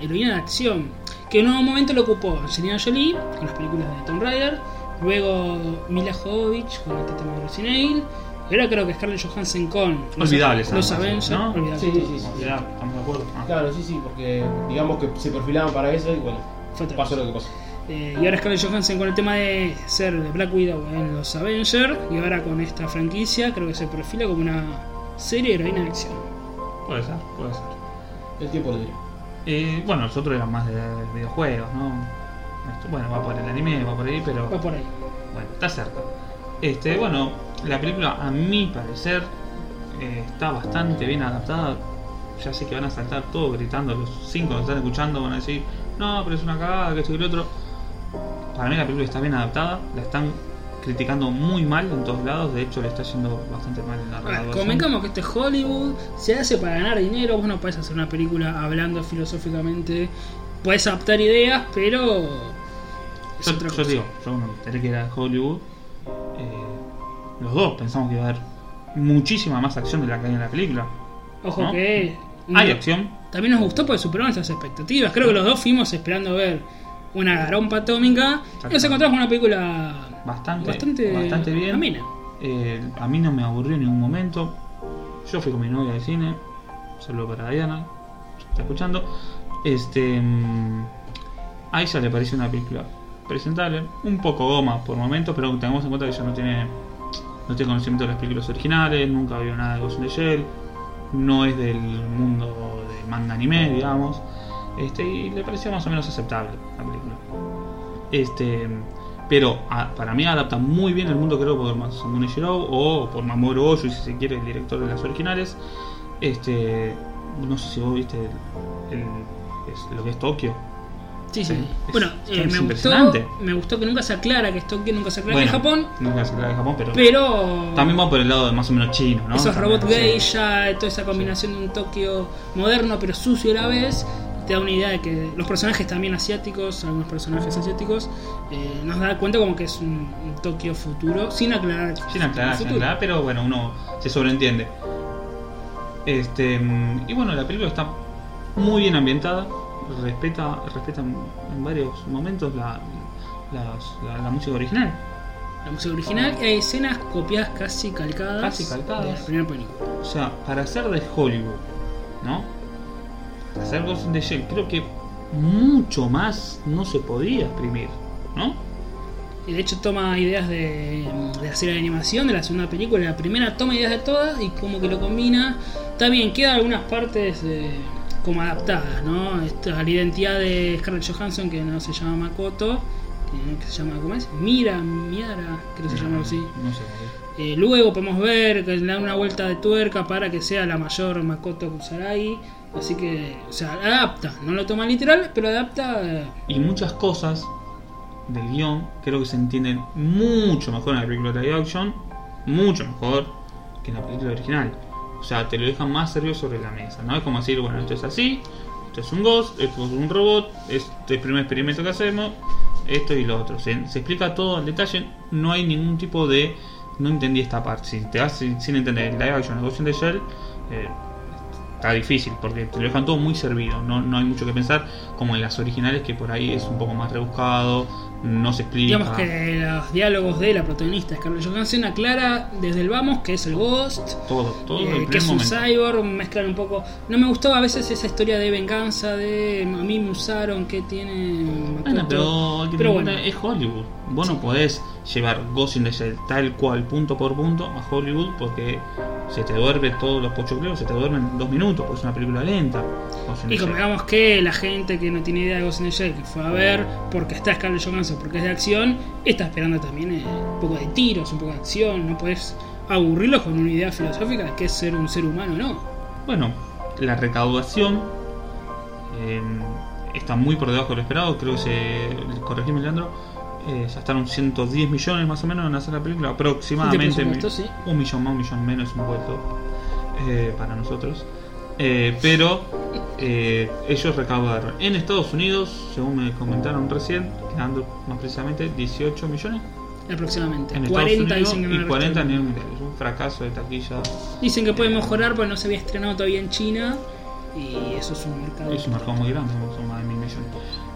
B: heroína de acción. Que en un momento lo ocupó Angelina Jolie con las películas de Tomb Raider. Luego Mila Jovovich con este tema de Resident Evil. Y ahora creo que Scarlett Johansson con los,
A: Olvidables,
B: los
A: ambas,
B: Avengers.
A: ¿no?
C: Sí, sí, sí.
A: ¿Estamos de acuerdo? Ah.
C: Claro, sí, sí, porque digamos que se perfilaban para eso y bueno,
B: Fue otra
C: pasó
B: cosa.
C: lo que pasó.
B: Eh, y ahora Scarlett Johansson con el tema de ser de Black Widow en los Avengers. Y ahora con esta franquicia creo que se perfila como una serie de heroína de acción.
A: Puede ser, puede ser.
C: El tiempo lo dirá.
A: Eh, bueno, nosotros éramos más de videojuegos, ¿no? Esto, bueno, va por el anime, va por ahí, pero
B: Va por ahí.
A: bueno, está cerca. Este, bueno, la película a mi parecer eh, está bastante bien adaptada. Ya sé que van a saltar todos gritando, los cinco que están escuchando van a decir, no, pero es una cagada, que esto y lo otro. Para mí la película está bien adaptada, la están criticando muy mal en todos lados, de hecho le está yendo bastante mal en la
B: convengamos que esto es Hollywood, se hace para ganar dinero, vos no podés hacer una película hablando filosóficamente, podés adaptar ideas, pero... es
A: Yo,
B: otra
A: yo
B: cosa.
A: digo, yo me enteré que era Hollywood. eh, los dos pensamos que iba a haber muchísima más acción de la que hay en la película.
B: Ojo
A: ¿no?
B: que...
A: Hay acción,
B: También nos gustó porque superó nuestras expectativas. Creo que los dos fuimos esperando ver una garompa atómica y nos encontramos con una película
A: bastante,
B: bastante,
A: bastante, bien. Eh, a mí no me aburrió en ningún momento. Yo fui con mi novia al cine. Saludo para Diana. Está escuchando. Este. mm, A ella le pareció una película presentable. Un poco goma por momentos, pero tengamos en cuenta que ella no tiene. No tiene conocimiento de las películas originales. Nunca vio nada de Ghost in the Shell. No es del mundo de manga anime, digamos. Este, y le pareció más o menos aceptable la película. Este, pero para mí adapta muy bien el mundo creo por Masamune Shirou o por Mamoru Oshii si se quiere el director de las originales. Este, no sé si vos viste lo que es Tokio.
B: Sí. Bueno, eh, me, gustó,
A: impresionante.
B: me gustó que nunca se aclara que esto que nunca se aclara
A: Bueno,
B: en Japón,
A: Nunca se aclara en Japón, pero,
B: pero
A: también va por el lado de más o menos chino, ¿no?
B: esos robots geisha, toda esa combinación de un Tokio moderno pero sucio a la vez, te da una idea de que los personajes también asiáticos, algunos personajes asiáticos, eh, nos da cuenta como que es un, un Tokio futuro, sin aclarar.
A: Sin aclarar, sin aclarar, pero bueno, uno se sobreentiende. Este, mm, y bueno, la película está muy bien ambientada, respeta, respeta en varios momentos la, la, la música original.
B: La música original, y hay escenas copiadas casi calcadas,
A: Casi calcadas.
B: de la primera película.
A: O sea, para hacer de Hollywood, ¿no? Para hacer Ghost in the Shell, creo que mucho más no se podía exprimir, ¿no?
B: Y de hecho toma ideas de, de la serie de animación, de la segunda película, la primera toma ideas de todas y como que lo combina. Está bien, queda algunas partes eh, como adaptadas, ¿no? Esta, la identidad de Scarlett Johansson que no se llama Makoto, que, que se llama, ¿cómo es? Mira, Miara, creo que se llama así.
A: No sé.
B: Eh, luego podemos ver que le dan una vuelta de tuerca para que sea la mayor Makoto Kusaragi. Así que, o sea, adapta, no lo toma literal, pero adapta. eh,
A: Y muchas cosas del guion creo que se entienden mucho mejor en la película de live action, mucho mejor que en la película original. O sea, te lo dejan más serio sobre la mesa, ¿no? Es como decir, bueno, esto es así, esto es un ghost, esto es un robot, este es el primer experimento que hacemos, esto y lo otro. Se, explica todo al detalle, no hay ningún tipo de... No entendí esta parte. Si te vas sin, entender el live action de in the Shell, eh, está difícil porque te lo dejan todo muy servido. No, no hay mucho que pensar, como en las originales, que por ahí es un poco más rebuscado, no se explica.
B: Digamos que los diálogos de la protagonista Scarlett Johansson aclara desde el vamos que es el Ghost,
A: Todo, todo
B: eh, que es un
A: momento.
B: cyborg, mezclar un poco. No me gustó a veces esa historia de venganza, de a mí me usaron, que tiene.
A: Bueno, pero,
B: bueno.
A: es Hollywood. Vos no podés llevar Ghost in the Shell tal cual, punto por punto, a Hollywood porque se te duerme todos los pochocleros, se te duermen en dos minutos, porque es una película lenta. Ghost in
B: Y que la gente que no tiene idea de Ghost in the Shell, que fue a ver porque está Scarlett Johansson, porque es de acción, está esperando también eh, un poco de tiros, un poco de acción. No puedes aburrirlos con una idea filosófica de que es ser un ser humano, ¿no?
A: Bueno, la recaudación eh, está muy por debajo de lo esperado. Creo que se. Corregime, Leandro. Eh, ya están unos 110 millones más o menos en hacer la película, aproximadamente.
B: Sí.
A: Un millón más, un millón menos, un vuelto eh, para nosotros. Eh, pero eh, ellos recaudaron en Estados Unidos, según me comentaron recién, quedando más precisamente 18 millones.
B: Aproximadamente.
A: En
B: 40
A: Estados Unidos
B: dicen que
A: y
B: van a
A: 40 a nivel mundial. Es un fracaso de taquilla.
B: Dicen que puede mejorar porque no se había estrenado todavía en China y eso es un mercado.
A: Es un mercado muy grande, son más de mil millones.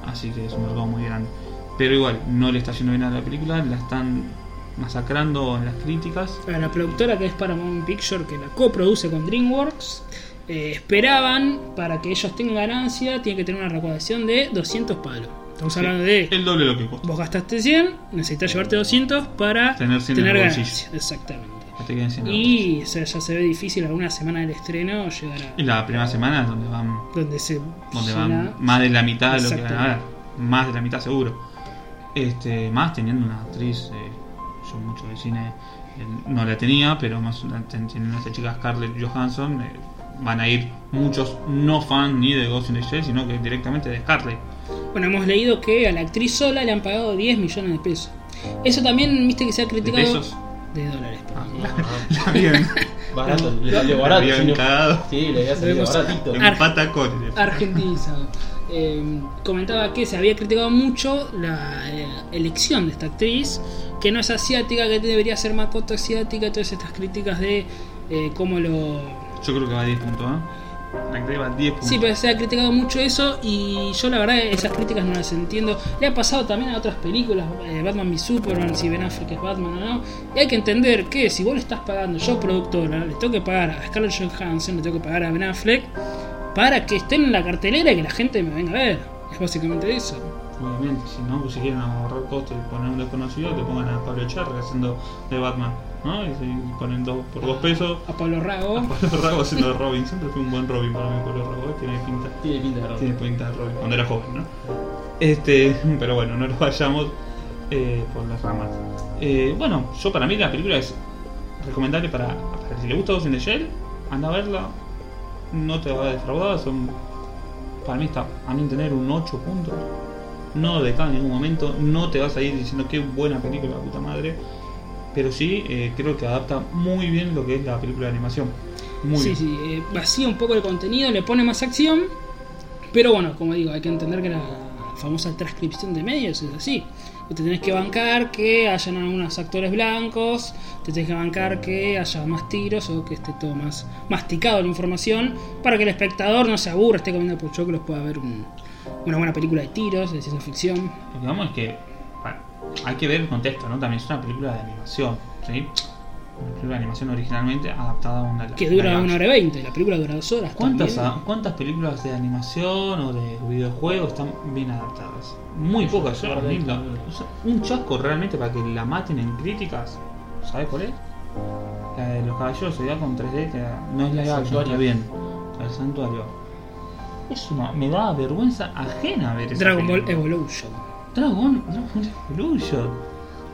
A: Así que es un mercado muy grande. Pero igual, no le está yendo bien a la película, la están masacrando en las críticas.
B: A la productora que es Paramount Picture, que la coproduce con DreamWorks, eh, esperaban para que ellos tengan ganancia, tienen que tener una recaudación de 200 palos. Estamos hablando de
A: El doble de lo que costó.
B: vos gastaste 100, necesitas llevarte 200 para
A: Tener 100 en el
B: ganancia. Exactamente. Y o sea, ya se ve difícil alguna semana del estreno llegar
A: Y
B: a
A: la primera semana es donde van,
B: donde se
A: donde van más de la mitad de lo que van a ver. Más de la mitad seguro. Este, más teniendo una actriz, eh, yo mucho de cine eh, no la tenía, pero más teniendo a esta chica Scarlett Johansson, eh, van a ir muchos no fan ni de Ghost in the Shell, sino que directamente de Scarlett.
B: Bueno, hemos leído que a la actriz sola le han pagado 10 millones de pesos. Eso también, viste que se ha
A: ¿De
B: criticado.
A: pesos?
B: De dólares.
A: Ah, la bien.
C: Barato, le salió barato.
A: cagado.
C: Sí, le había salido baratito.
B: Argentinizado. Eh, comentaba que se había criticado mucho la eh, elección de esta actriz, que no es asiática, que debería ser Makoto asiática, todas estas críticas de eh, cómo lo...
A: Yo creo que va a 10 puntos, ¿eh? La actriz va a 10 puntos.
B: Sí, pero se ha criticado mucho eso y yo la verdad esas críticas no las entiendo. Le ha pasado también a otras películas, eh, Batman v Superman, si Ben Affleck es Batman o no. Y hay que entender que si vos le estás pagando, yo productora, le tengo que pagar a Scarlett Johansson, le tengo que pagar a Ben Affleck, para que estén en la cartelera y que la gente me venga a ver. Es básicamente eso.
A: Obviamente, si no, pues si quieren ahorrar costos y poner un desconocido, te pongan a Pablo Echarri haciendo de Batman, ¿no? Y si ponen dos, por dos pesos.
B: A Pablo Rago.
A: A Pablo Rago haciendo de Robin, siempre fue un buen Robin para mí, Pablo Rago, ¿eh? tiene pinta.
C: Tiene pinta de ropa.
A: Tiene pinta de Robin, cuando era joven, ¿no? Este, pero bueno, no nos vayamos eh, por las ramas. Eh, bueno, yo para mí la película es recomendable para, para si le gusta Ghost in the Shell, anda a verla, no te va a defraudar, son, para mí está, a mí entender, un 8 puntos. No decae en ningún momento, no te vas a ir diciendo qué buena película, puta madre. Pero sí, eh, creo que adapta muy bien lo que es la película de animación. Muy
B: sí,
A: bien.
B: sí, eh, vacía un poco el contenido, le pone más acción. Pero bueno, como digo, hay que entender que la famosa transcripción de medios es así. Te tenés que bancar que hayan algunos actores blancos, te tenés que bancar que haya más tiros o que esté todo más masticado la información para que el espectador no se aburra, esté comiendo pochoclos, pueda ver un- una buena película de tiros, de ciencia ficción.
A: Lo que vamos es que bueno, hay que ver el contexto, ¿no? También es una película de animación, ¿sí? Una película de animación originalmente adaptada a una
B: Que dura una hora y veinte, la película dura dos horas.
A: ¿Cuántas. ¿Cuántas películas de animación o de videojuegos están bien adaptadas? Muy pocas, yo, a mí la- o sea, un chasco realmente para que la maten en críticas. ¿Sabes cuál es? La de los caballeros se con 3D, que no es la
C: Santuario.
A: está bien. El santuario. Es una, me da vergüenza ajena ver esa
B: Dragon Ball. Evolution.
A: Dragon, Dragon Evolution.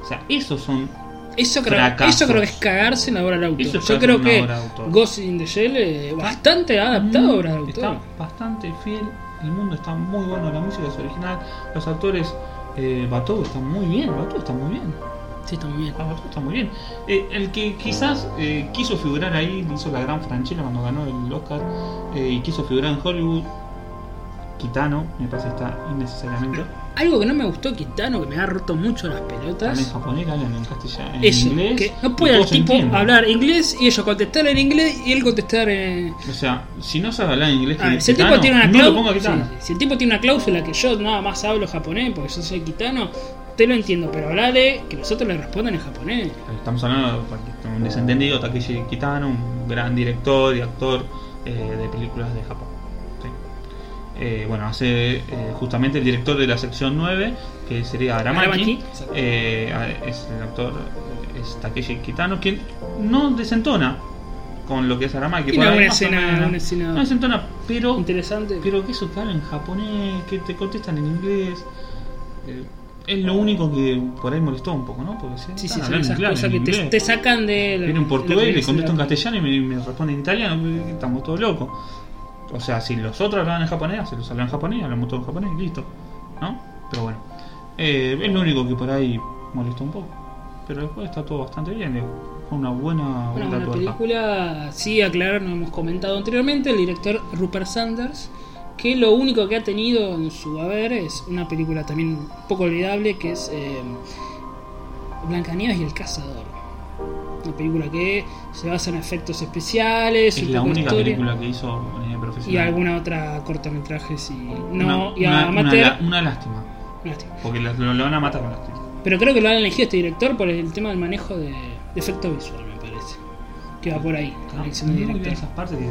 A: O sea, esos son
B: Eso creo,
A: Fracasos.
B: eso creo que es cagarse en la obra del autor.
A: Eso es
B: Yo creo que
A: obra de.
B: Ghost in the Shell bastante adaptado a de
A: Mm, Está
B: autor.
A: bastante fiel, el mundo está muy bueno, la música es original, los actores, eh, Batou está muy bien, Batou está muy bien,
B: Sí, está muy bien.
A: ah, Batou está muy bien. Eh, el que quizás eh, quiso figurar ahí, hizo la gran Franchella cuando ganó el Oscar eh, y quiso figurar en Hollywood, Kitano, me parece está innecesariamente.
B: Algo que no me gustó Kitano, que me ha roto mucho las pelotas.
A: También en japonés hablan en castellano, en
B: Eso,
A: inglés.
B: que no puede el tipo hablar inglés y ellos contestar en inglés y él contestar en.
A: O sea, si no sabe hablar inglés,
B: Ah, si el tipo tiene una
A: no lo
B: si el tipo tiene una cláusula que yo nada más hablo japonés porque yo soy kitano, te lo entiendo, pero hablale que los otros le respondan en japonés.
A: Estamos hablando de un desentendido, Takeshi Kitano, un gran director y actor eh, de películas de Japón. Eh, bueno, hace eh, justamente el director de la sección 9, que sería Aramaki. Eh, es el actor, es Takeshi Kitano, quien no desentona con lo que es Aramaki. Por ahí
B: una escena- una escena
A: No desentona, pero
B: Interesante.
A: pero que eso te habla en japonés, que te contestan en inglés. eh, es lo único que por ahí molestó un poco, ¿no? Porque
B: sí, sí, esas cosas que te, sacan de.
A: Viene en
B: lo
A: portugués y le
B: es
A: contesto en
B: la-
A: castellano y me, me responde en italiano. Estamos todos locos. O sea, si los otros hablaban en japonés, se los hablan en japonés, hablamos todos en japonés y listo. ¿No? Pero bueno. Eh, es lo único que por ahí molestó un poco. Pero después está todo bastante bien. Fue una buena
B: Una
A: vuelta de tuerca.
B: película, sí, aclarar, no hemos comentado anteriormente, el director Rupert Sanders, que lo único que ha tenido en su haber es una película también un poco olvidable, que es eh, Blancanieves y el Cazador. Una película que se basa en efectos especiales,
A: Es la única
B: historia,
A: película que hizo profesional.
B: y alguna otra cortometrajes y no,
A: Una-
B: y
A: una-
B: amateur.
A: una la- una lástima.
B: Lástima.
A: Porque lo, van a matar con lástima.
B: Pero creo que lo han elegido este director por el tema del manejo de, de efecto visual, me parece. Que va por ahí, con la elección
A: esas partes que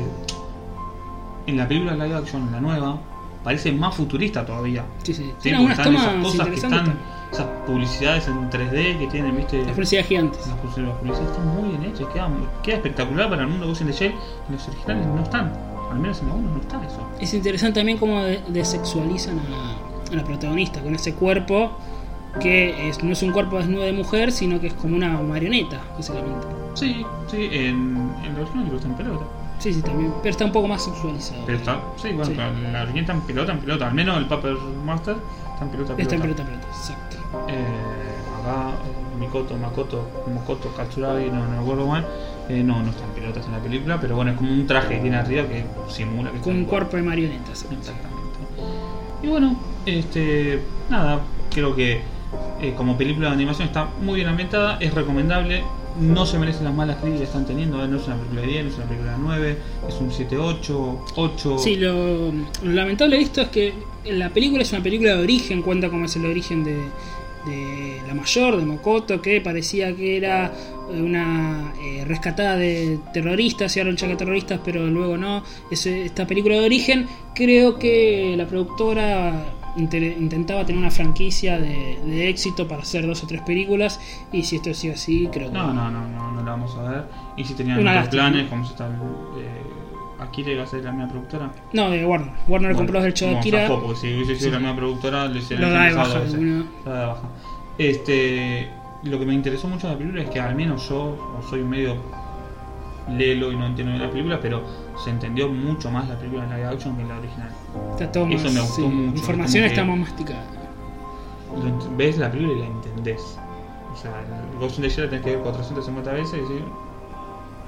A: en la película live action, la nueva, parece más futurista todavía.
B: Sí, sí.
A: Sí,
B: Tiene algunas
A: están esas
B: tomas
A: cosas que están. Esas publicidades en 3D que tienen, viste.
B: Las publicidades gigantes.
A: Las publicidades, están muy bien hechas, queda, queda espectacular para el mundo Ghost in the Shell. En los originales no están, al menos en 1 no está eso.
B: Es interesante también cómo de- desexualizan a, a la protagonista con ese cuerpo que es, no es un cuerpo desnudo de mujer, sino que es como una marioneta, básicamente.
A: Sí, sí, en, en la original está en pelota.
B: Sí, sí, también. Pero está un poco más sexualizado.
A: Pero está, sí, bueno,
B: Sí.
A: la original está en pelota, en pelota. Al menos el Paper Master está en pelota,
B: Está en
A: pelota.
B: pelota, pelota, exacto.
A: Eh, acá, Mikoto, Makoto, Mokoto, Katsuragi, no, no me acuerdo mal. eh, no, no están pelotas en la película, pero bueno, es como un traje que tiene arriba que simula que está
B: Con un cuerpo de marioneta. ¿sí?
A: Exactamente. Y bueno, este, nada, creo que eh, como película de animación está muy bien ambientada, es recomendable, no se merecen las malas críticas que están teniendo, eh, no es una película de 10, no es una película de 9, es un 7, 8, 8.
B: Sí, lo, lo lamentable de esto es que la película es una película de origen, cuenta cómo es el origen de, de la mayor, de Mokoto, que parecía que era eh, una eh, rescatada de terroristas, y ahora contra terroristas, pero luego no. Es, esta película de origen, creo que la productora intentaba tener una franquicia de, de éxito para hacer dos o tres películas, y si esto sigue así, creo que...
A: No, no, no, no, no la vamos a ver. Y si tenían otros planes, como si está eh, Akira iba a ser la misma productora.
B: No, de Warner. Warner compró los derechos de
A: bueno,
B: Akira.
A: porque si hubiese sido la misma productora, le hicieron
B: de baja,
A: baja. Este, lo que me interesó mucho de la película es que al menos yo o soy medio lelo y no entiendo bien la película, pero se entendió mucho más la película en live action que en la original.
B: Está todo
A: Eso
B: más-
A: me gustó
B: sí,
A: mucho,
B: La información está más masticada.
A: Ves la película y la entendés. O sea, el Ghost in the Shell la tenés que ver 450 veces y decir,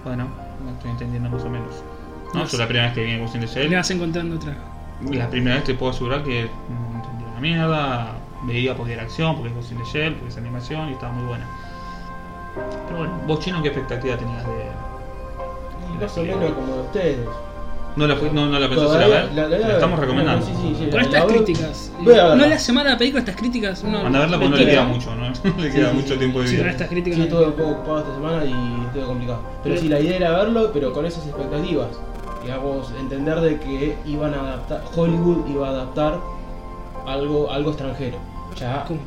A: bueno, la estoy entendiendo más o menos. ¿No?
B: No
A: Yo
B: sé.
A: la primera vez que vi in the Shell
B: Le vas encontrando otra.
A: la primera vez te puedo asegurar que no entendía una mierda, veía porque era acción, porque es Ghost in the Shell, porque es animación y estaba muy buena. Pero bueno, vos chino, ¿qué expectativa tenías de.?
C: Más o menos como de ustedes.
A: ¿No la, no, no la pensaste a ver?
C: la- la-
A: Te la estamos
C: no,
A: recomendando.
C: sí, sí, sí,
B: Con
C: la-
B: estas críticas. No le hace mal a la película estas críticas. Uno
A: Anda a verla porque no le queda mucho, ¿no? No le queda
C: sí,
A: mucho
C: sí,
A: tiempo de
B: Sí,
A: vida.
B: con estas críticas.
C: Sí,
B: no-
C: estuve un poco ocupado esta semana y estuve complicado. Pero sí, la idea era verlo, pero con esas expectativas. Digamos, entender de que iban a adaptar, Hollywood iba a adaptar algo, algo extranjero. Ya con,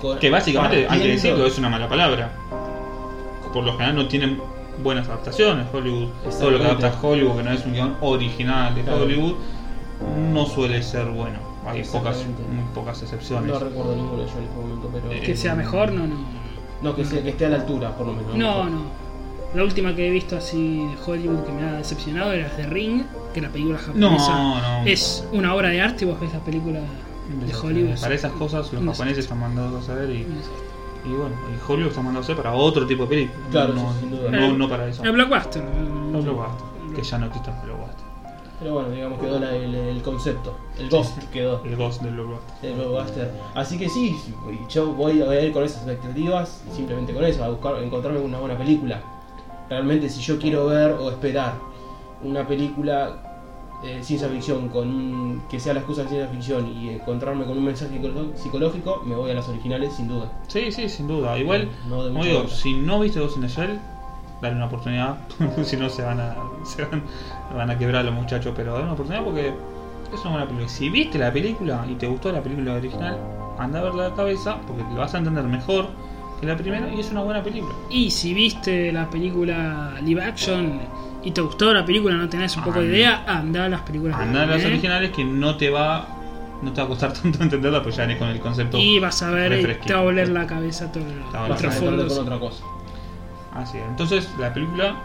C: con-
A: Que básicamente, hay que decirlo, es una mala palabra. Por lo general no tienen buenas adaptaciones Hollywood. Todo lo que adapta Hollywood, que no es un guion original de
C: Claro.
A: Hollywood, no suele ser bueno. Hay pocas, muy pocas excepciones.
C: No recuerdo ninguno yo en este momento, pero.
A: Eh,
B: Que sea mejor, no, no.
C: no, que, sea, que esté a la altura, por lo menos.
B: No, no. La última que he visto así de Hollywood que me ha decepcionado era The Ring, que la película japonesa
A: No, no.
B: es una obra de arte y vos ves la película de Hollywood.
A: Para esas cosas los japoneses están mandados a hacer y, y bueno, y Hollywood está mandado a hacer para otro tipo de películas.
C: Claro,
A: no,
C: sí, sin duda.
A: no, no para eso.
B: El blockbuster.
A: No blockbuster, que ya no existe el blockbuster.
C: Pero bueno, digamos quedó la- el, el concepto. El Ghost quedó.
A: El Ghost del blockbuster.
C: El blockbuster. Así que sí, yo voy a ir con esas expectativas, simplemente con eso, a buscar, a encontrarme una buena película. Realmente si yo quiero ver o esperar una película de ciencia ficción con un- que sea la excusa de ciencia ficción y encontrarme con un mensaje psicológico, me voy a las originales sin duda.
A: Sí, sí, sin duda. Igual,
C: No mucha
A: digo, si no viste Ghost in the Shell, dale una oportunidad. si no, se van a, se van, van a quebrar los muchachos. Pero dale una oportunidad porque es una buena película. Si viste la película y te gustó la película original, anda a verla de cabeza porque lo vas a entender mejor que la primera y es una buena película.
B: Y si viste la película live action y te gustó la película, no tenés un poco de
A: Anda.
B: idea, anda a las películas. de
A: Anda a las originales que no te va no te va a costar tanto entenderla, pues ya ni con el concepto.
B: Y vas a ver,
A: refresquito.
B: te va a volver la cabeza todo el trasfondo.
C: con otra cosa.
A: Así es. Entonces, la película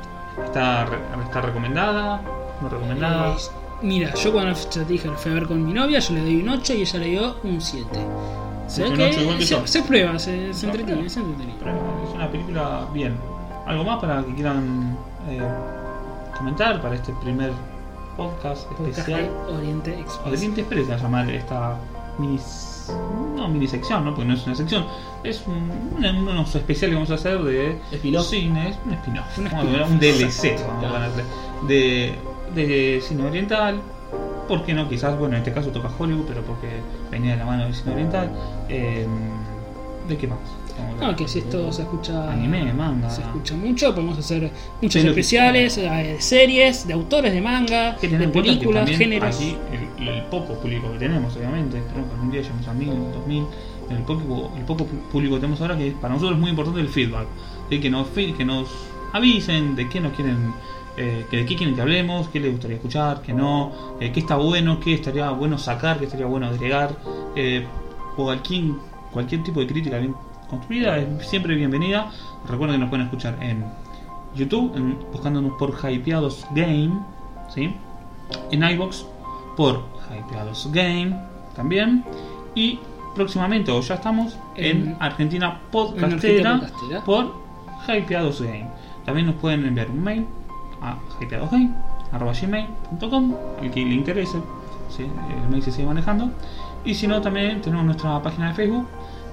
A: está, re- está recomendada, no recomendada.
B: Eh, mira, yo cuando ya te dije, la fui a ver con mi novia, yo le doy un 8 y ella le dio un 7. Se que,
A: 8 igual que
B: se,
A: yo.
B: se prueba, se, se entretiene, se entretiene.
A: Es una película bien. ¿Algo más para que quieran eh, comentar para este primer podcast
B: Podcast
A: especial?
B: Oriente Express.
A: Oriente Express se va a llamar esta mini, no mini sección, ¿no? porque no es una sección, es un, un- unos especiales que vamos a hacer de
C: Spin-off.
A: cine, es un spin-off,
B: Un
A: ver, un DLC vamos a ponerle, de, de cine oriental. ¿Por qué no? Quizás, bueno, en este caso toca Hollywood, pero porque venía de la mano del cine oriental. Eh, ¿De qué más?
B: No, que si esto se escucha.
A: Anime, manga.
B: Se escucha mucho, podemos hacer muchos
A: Pero que-
B: especiales, eh, de series, de autores de manga,
A: que
B: de
A: que
B: películas, géneros.
A: Aquí el, el poco público que tenemos, obviamente, esperemos que algún día lleguemos a mil, dos mil. El poco, el poco público que tenemos ahora, que para nosotros es muy importante el feedback. ¿sí? Que, nos, que nos avisen de qué nos quieren, eh, que de qué quieren que hablemos, qué les gustaría escuchar, qué no, eh, qué está bueno, qué estaría bueno sacar, qué estaría bueno agregar. eh, cualquier, cualquier tipo de crítica bien construida es siempre bienvenida. Recuerden que nos pueden escuchar en YouTube, en- buscándonos por Hypeados Game, ¿sí? en iBox por Hypeados Game también. Y próximamente, o ya estamos, en,
B: En-
A: Argentina
B: en
A: Podcastera
B: Argentina Podcastera.
A: por Hypeados Game. También nos pueden enviar un mail a hypeadosgame.com, el que le interese, ¿sí? el mail se sigue manejando. Y si no, también tenemos nuestra página de Facebook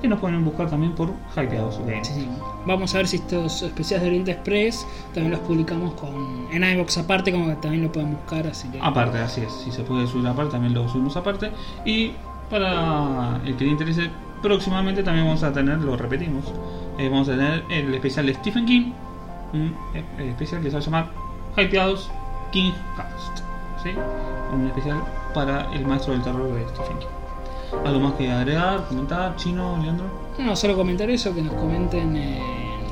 A: y nos pueden buscar también por Hypeados.
B: Sí, sí. Vamos a ver si estos especiales de Oriente Express también los publicamos con en iBox aparte, como que también lo pueden buscar, así que
A: Aparte, así es, si se puede subir aparte, también lo subimos aparte. Y para el que le interese, próximamente también vamos a tener, lo repetimos, eh, vamos a tener el especial de Stephen King, un eh, especial que se va a llamar Hypeados King Cast. ¿sí? Un especial para el maestro del terror de Stephen King. ¿Algo más que agregar, comentar, chino, Leandro?
B: no solo comentar eso, que nos comenten en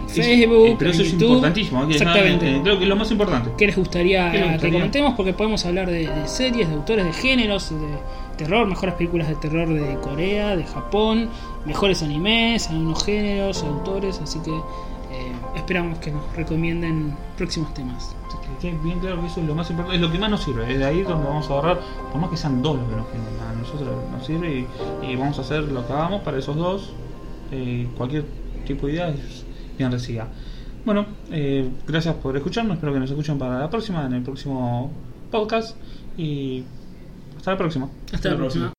A: Es-
B: Facebook,
A: eh, pero eso
B: en
A: es importantísimo, que
B: Exactamente.
A: eh, creo que es lo más importante.
B: ¿Qué les gustaría,
A: ¿Qué les
B: que comentemos? Porque podemos hablar de, de series, de autores, de géneros, de terror, mejores películas de terror de Corea, de Japón, mejores animes, algunos géneros, autores, así que eh, esperamos que nos recomienden próximos temas.
A: Que quede bien claro que eso es lo más importante, es lo que más nos sirve, es de ahí donde vamos a ahorrar, por más que sean dos los que nos generan, a nosotros nos sirve y, vamos a hacer lo que hagamos para esos dos, eh, cualquier tipo de idea es bien recibida. Bueno, eh, gracias por escucharnos, espero que nos escuchen para la próxima, en el próximo podcast y hasta la próxima.
B: Hasta la próxima.